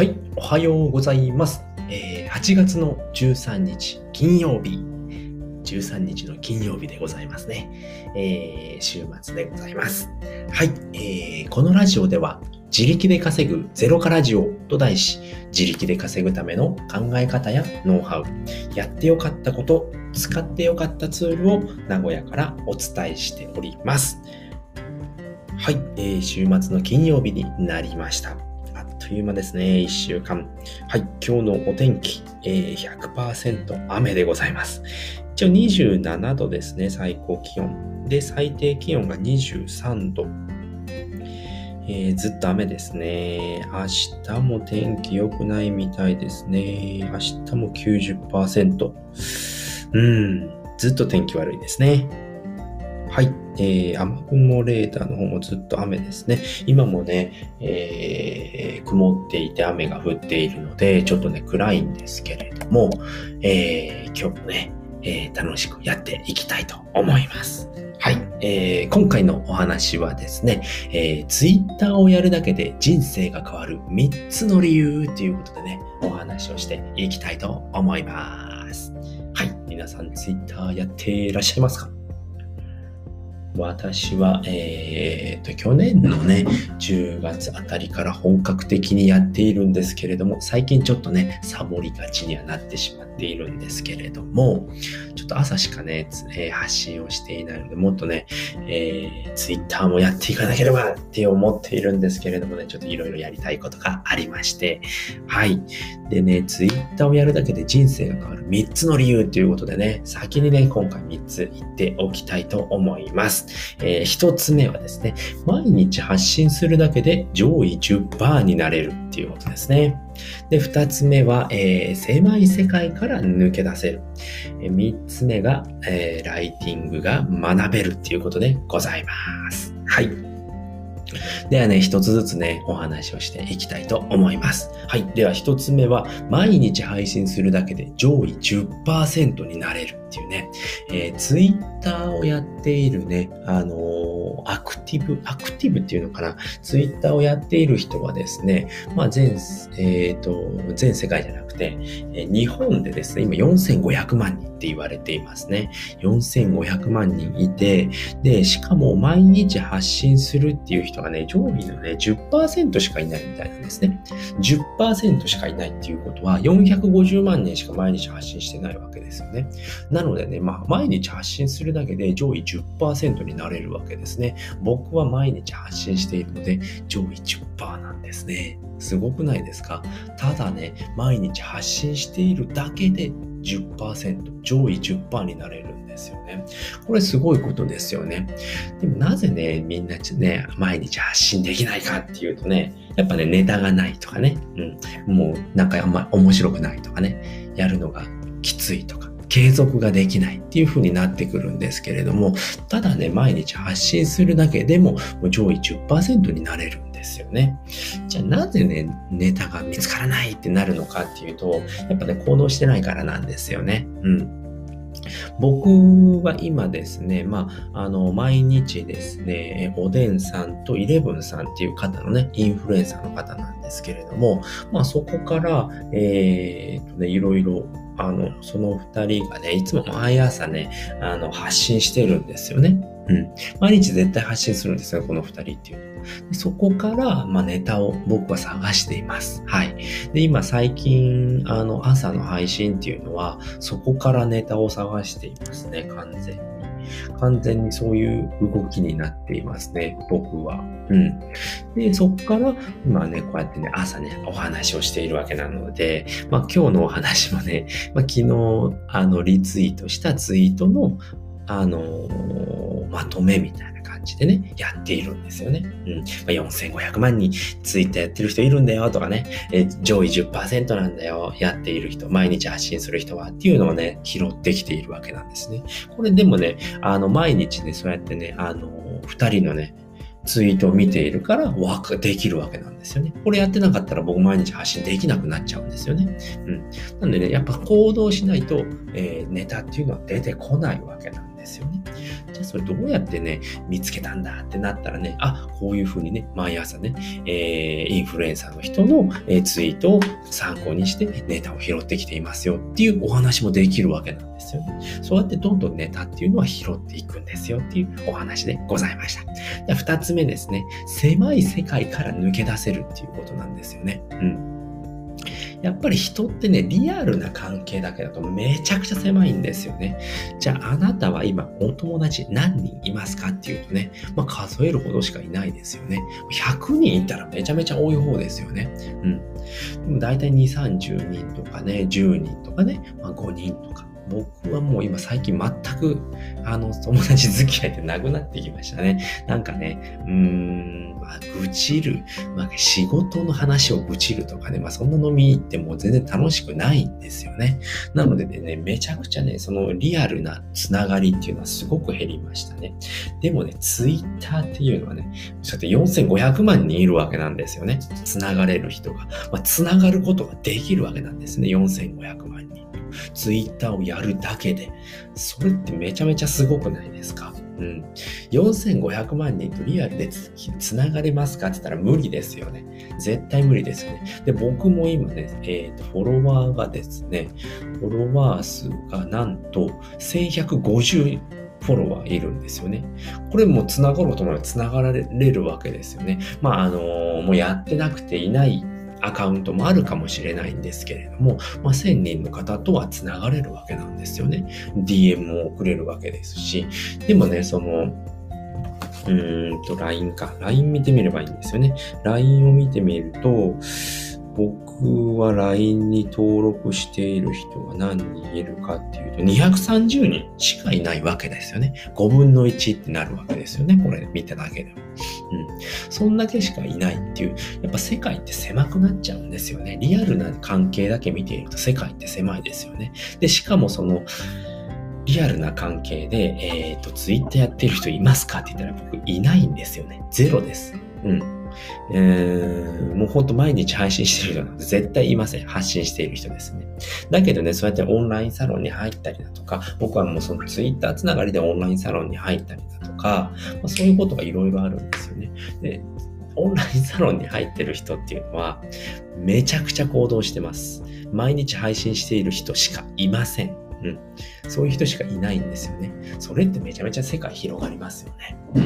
はい、おはようございます。えー、8月の13日金曜日。13日の金曜日でございますね。えー、週末でございます。はい、えー、このラジオでは自力で稼ぐゼロカラジオと題し、自力で稼ぐための考え方やノウハウ、やってよかったこと、使ってよかったツールを名古屋からお伝えしております。はい、えー、週末の金曜日になりました。という間ですね。1週間。はい。今日のお天気、えー、100%雨でございます。一応27度ですね。最高気温。で、最低気温が23度。えー、ずっと雨ですね。明日も天気良くないみたいですね。明日も90%。うん。ずっと天気悪いですね。はい。えー、雨雲レーダーの方もずっと雨ですね。今もね、えー、曇っていて雨が降っているので、ちょっとね、暗いんですけれども、えー、今日もね、えー、楽しくやっていきたいと思います。はい。えー、今回のお話はですね、えー、Twitter をやるだけで人生が変わる3つの理由ということでね、お話をしていきたいと思います。はい。皆さん Twitter やっていらっしゃいますか？私は、えー、と、去年のね、10月あたりから本格的にやっているんですけれども、最近ちょっとね、サボりがちにはなってしまっているんですけれども、ちょっと朝しかね、えー、発信をしていないので、もっとね、えー、ツイッターもやっていかなければって思っているんですけれどもね、ちょっといろいろやりたいことがありまして、はい。でね、ツイッターをやるだけで人生が変わる3つの理由ということでね、先にね、今回3つ言っておきたいと思います。。えー、一つ目はですね、毎日発信するだけで上位10%になれるっていうことですね。で、二つ目は、えー、狭い世界から抜け出せる。えー、三つ目が、えー、ライティングが学べるっていうことでございます。はい。ではね、一つずつね、お話をしていきたいと思います。はい。では一つ目は、毎日配信するだけで上位10%になれるっていうね、えー、ツイッターをやっているね、あのー、アクティブ、アクティブっていうのかな、ツイッターをやっている人はですね、まあ全、えっ、ー、と、全世界じゃなくて、日本でですね、今4500万人って言われていますね。4500万人いて、で、しかも毎日発信するっていう人がね、上位のね、10%しかいないみたいなんですね。10%しかいないっていうことは、450万人しか毎日発信してないわけですよね。なのでね、まあ、毎日発信するだけで上位10%になれるわけですね。僕は毎日発信しているので、上位10%なんですね。すごくないですか？ただね、毎日発信しているだけで10%、上位10%になれるんですよね。これすごいことですよね。でもなぜね、みんなね、毎日発信できないかっていうとね、やっぱね、ネタがないとかね、うん、もうなんかあんま面白くないとかね、やるのがきついとか、継続ができないっていう風になってくるんですけれども、ただね、毎日発信するだけでも上位10%になれるんですよね。じゃあなぜね、ネタが見つからないってなるのかっていうと、やっぱね、行動してないからなんですよね。うん。僕は今ですね、まあ、あの、毎日ですね、おでんさんとイレブンさんっていう方のね、インフルエンサーの方なんですけれども、まあ、そこから、えー、っとね、いろいろあの、その2人がね、いつも毎朝ね、あの、発信してるんですよね。うん。毎日絶対発信するんですよ、この2人っていうの。でそこから、まあ、ネタを僕は探しています。はい。で、今最近、あの、朝の配信っていうのは、そこからネタを探していますね、完全に。完全にそういう動きになっていますね、僕は。うん。で、そこから、今ね、こうやってね、朝ね、お話をしているわけなので、まあ今日のお話もね、まあ昨日、あの、リツイートしたツイートの、あのー、まとめみたいな感じでね、やっているんですよね。うん。まあ、4500万人ツイッターやってる人いるんだよとかね、え上位10%なんだよ、やっている人、毎日発信する人はっていうのをね、拾ってきているわけなんですね。これでもね、あの、毎日ね、そうやってね、あの、二人のね、ツイートを見ているからわか、できるわけなんですよね。これやってなかったら僕毎日発信できなくなっちゃうんですよね。うん。なんでね、やっぱ行動しないと、えー、ネタっていうのは出てこないわけなんですですよね。じゃあそれどうやってね、見つけたんだってなったらね、あ、こういうふうにね、毎朝ね、えー、インフルエンサーの人の、え、ツイートを参考にしてネタを拾ってきていますよっていうお話もできるわけなんですよね。そうやってどんどんネタっていうのは拾っていくんですよっていうお話でございました。で二つ目ですね、狭い世界から抜け出せるっていうことなんですよね。うん。やっぱり人ってね、リアルな関係だけだとめちゃくちゃ狭いんですよね。じゃああなたは今お友達何人いますかっていうとね、まあ数えるほどしかいないですよね。100人いたらめちゃめちゃ多い方ですよね。うん。でも大体2、30人とかね、10人とかね、まあ5人とか。僕はもう今最近全く、あの、友達付き合いってなくなってきましたね。なんかね、うーん、まあ、愚痴る、まあ、仕事の話を愚痴るとかね、まあ、そんな飲み行っても全然楽しくないんですよね。なのでね、めちゃくちゃね、そのリアルなつながりっていうのはすごく減りましたね。でもね、ツイッターっていうのはね、そうやって4500万人いるわけなんですよね。つながれる人が。まあ、つながることができるわけなんですね。4500万人。ツイッターをやるだけで。それってめちゃめちゃすごくないですか？うん。4500万人とリアルでつながれますかって言ったら無理ですよね。絶対無理ですよね。で、僕も今ね、えっ、ー、と、フォロワーがですね、フォロワー数がなんと1150フォロワーいるんですよね。これも繋がろうと思えば繋がられるわけですよね。まあ、あのー、もうやってなくていないアカウントもあるかもしれないんですけれども、まあ、1000人の方とは繋がれるわけなんですよね。DM も送れるわけですし、でもね、その、うーんと、LINE か。LINE 見てみればいいんですよね。LINE を見てみると、僕は LINE に登録している人が何人いるかっていうと、230人しかいないわけですよね。5分の1ってなるわけですよね。これ見ただけでも。うん。そんだけしかいないっていう、やっぱ世界って狭くなっちゃうんですよね。リアルな関係だけ見ていると世界って狭いですよね。で、しかもその、リアルな関係で、えっ、ー、と、ツイッターやってる人いますかって言ったら僕いないんですよね。ゼロです。うん。えー、もうほんと毎日配信してる人なんて絶対いません。発信している人ですね。だけどね、そうやってオンラインサロンに入ったりだとか、僕はもうそのツイッターつながりでオンラインサロンに入ったりだとか、まあ、そういうことがいろいろあるんですよね。で、オンラインサロンに入ってる人っていうのは、めちゃくちゃ行動してます。毎日配信している人しかいません。うん。そういう人しかいないんですよね。それってめちゃめちゃ世界広がりますよね。う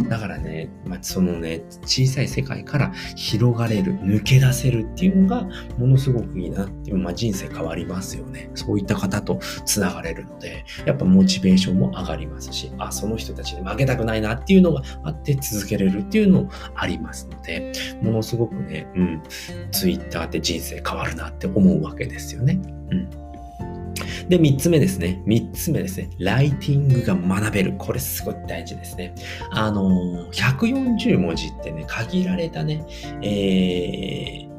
ん。だからね、まあ、そのね、小さい世界から広がれる、抜け出せるっていうのが、ものすごくいいなっていう、まあ、人生変わりますよね。そういった方と繋がれるので、やっぱモチベーションも上がりますし、あ、その人たちに負けたくないなっていうのがあって続けれるっていうのもありますので、ものすごくね、うん、ツイッターって人生変わるなって思うわけですよね。うん。で、三つ目ですね。三つ目ですね。ライティングが学べる。これすごい大事ですね。あのー、140文字ってね、限られたね、えー、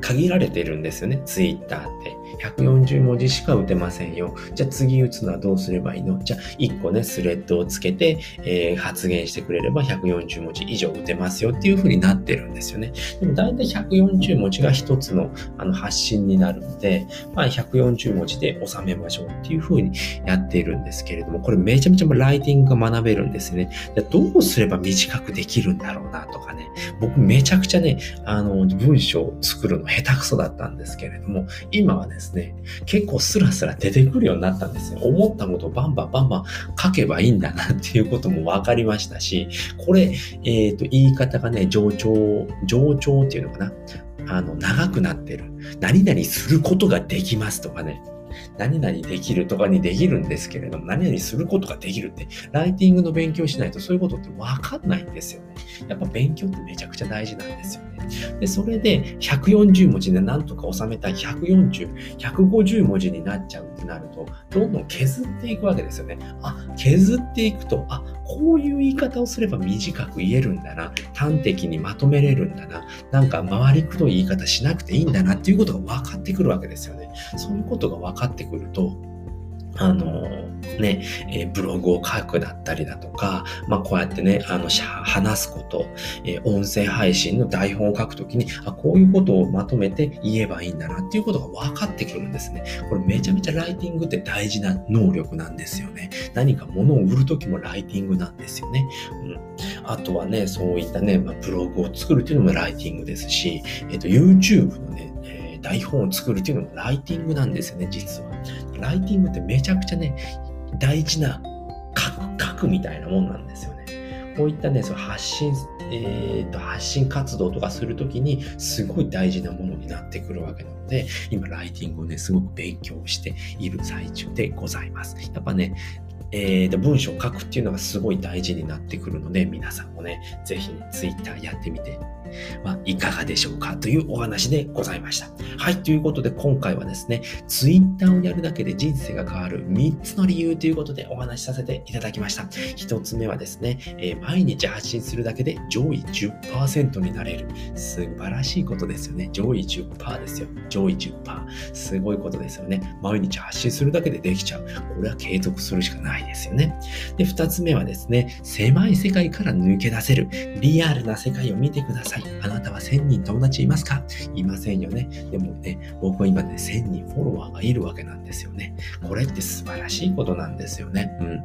限られてるんですよね、ツイッターって。140文字しか打てませんよ。じゃあ次打つのはどうすればいいの？じゃあ1個ね、スレッドをつけて、えー、発言してくれれば140文字以上打てますよっていう風になってるんですよね。でも大体140文字が一つのあの発信になるので、まあ140文字で収めましょうっていう風にやっているんですけれども、これめちゃめちゃライティングが学べるんですね。じゃどうすれば短くできるんだろうなとかね。僕めちゃくちゃね、あの、文章を作るの下手くそだったんですけれども、今はですね、結構スラスラ出てくるようになったんですよ。思ったことをバンバンバンバン書けばいいんだなっていうことも分かりましたし、これ、えっ、ー、と、言い方がね、上長、上長っていうのかな。あの、長くなってる。何々することができますとかね。何々できるとかにできるんですけれども、何々することができるって、ライティングの勉強しないとそういうことってわかんないんですよね。やっぱ勉強ってめちゃくちゃ大事なんですよね。で、それで140文字でなんとか収めたい140、150文字になっちゃうってなると、どんどん削っていくわけですよね。あ、削っていくと、あ、こういう言い方をすれば短く言えるんだな。端的にまとめれるんだな。なんか回りくどい言い方しなくていいんだなっていうことが分かってくるわけですよね。そういうことが分かってくると、あの、ね、えー、ブログを書くだったりだとか、まあ、こうやってね、あの、話すこと、えー、音声配信の台本を書くときに、あ、こういうことをまとめて言えばいいんだなっていうことが分かってくるんですね。これめちゃめちゃライティングって大事な能力なんですよね。何か物を売るときもライティングなんですよね。うん。あとはね、そういったね、まあ、ブログを作るっていうのもライティングですし、えっ、と、YouTube のね、台本を作るっていうのもライティングなんですよね、実は。ライティングってめちゃくちゃね、大事な書くみたいなもんなんですよね。こういったね、その発信、えーと、発信活動とかするときにすごい大事なものになってくるわけなので、今ライティングをね、すごく勉強している最中でございます。やっぱね、えー、と文章を書くっていうのがすごい大事になってくるので、皆さんもね、ぜひね、Twitter やってみてはいかがでしょうかというお話でございました。はい、ということで今回はですね、Twitter をやるだけで人生が変わる3つの理由ということでお話しさせていただきました。1つ目はですね、えー、毎日発信するだけで上位10%になれる。素晴らしいことですよね。上位10%ですよ。上位10%。すごいことですよね。毎日発信するだけでできちゃう。これは継続するしかないですよね。で、2つ目はですね、狭い世界から抜け出せる。リアルな世界を見てください。あなたは1000人友達いますか？いませんよね。でもね、僕は今ね、1000人フォロワーがいるわけなんですよね。これって素晴らしいことなんですよね。うん。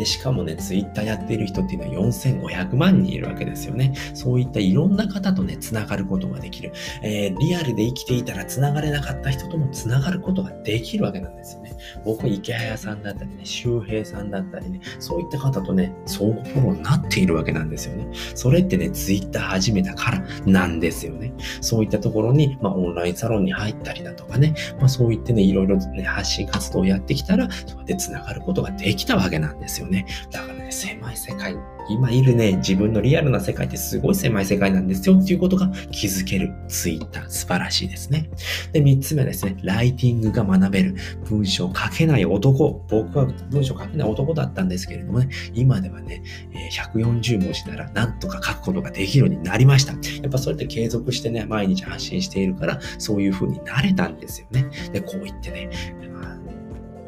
で、しかもね、ツイッターやっている人っていうのは4500万人いるわけですよね。そういったいろんな方とね、つながることができる。えー、リアルで生きていたらつながれなかった人ともつながることができるわけなんですよね。僕池早さんだったりね、周平さんだったりね、そういった方とね、相互フォローになっているわけなんですよね。それってね、ツイッター始めたからなんですよね。そういったところに、まあ、オンラインサロンに入ったりだとかね、まあ、そういってね、いろいろね、発信活動をやってきたら、そうやってつながることができたわけなんですよね。ねだからね、狭い世界、今いるね、自分のリアルな世界ってすごい狭い世界なんですよっていうことが気づけるツイッター。素晴らしいですね。で、三つ目はですね、ライティングが学べる。文章を書けない男。僕は文章書けない男だったんですけれどもね、今ではね、140文字ならなんとか書くことができるようになりました。やっぱそれって継続してね、毎日発信しているから、そういう風になれたんですよね。で、こう言ってね、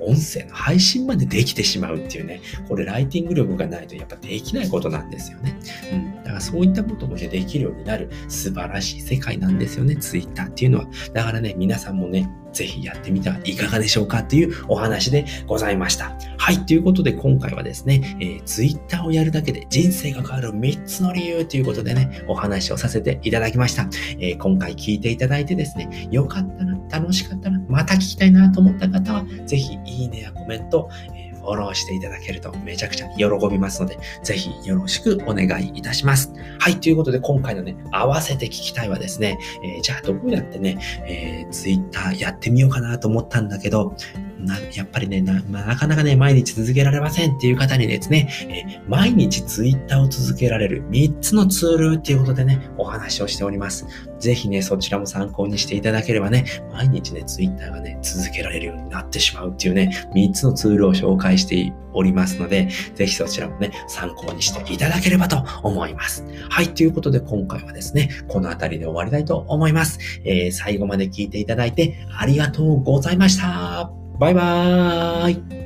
音声の配信までできてしまうっていうね、これライティング力がないとやっぱできないことなんですよね。うん。だからそういったこともできるようになる素晴らしい世界なんですよね、ツイッターっていうのは。だからね、皆さんもね、ぜひやってみてはいかがでしょうかっていうお話でございました。はい。ということで今回はですね、えー、Twitter をやるだけで人生が変わる3つの理由ということでね、お話をさせていただきました。えー、今回聞いていただいてですね、よかったな、楽しかったな、また聞きたいなと思った方は、ぜひいいねやコメント、えーフォローしていただけるとめちゃくちゃ喜びますので、ぜひよろしくお願いいたします。はい、ということで今回のね、合わせて聞きたいはですね、えー、じゃあどうやってね、えー、Twitter やってみようかなと思ったんだけど、な、やっぱりね、な、まあ、なかなかね、毎日続けられませんっていう方にですね、え、毎日ツイッターを続けられる3つのツールっていうことでね、お話をしております。ぜひね、そちらも参考にしていただければね、毎日ね、ツイッターがね、続けられるようになってしまうっていうね、3つのツールを紹介しておりますので、ぜひそちらもね、参考にしていただければと思います。はい、ということで今回はですね、この辺りで終わりたいと思います。えー、最後まで聞いていただいてありがとうございました。バイバーイ。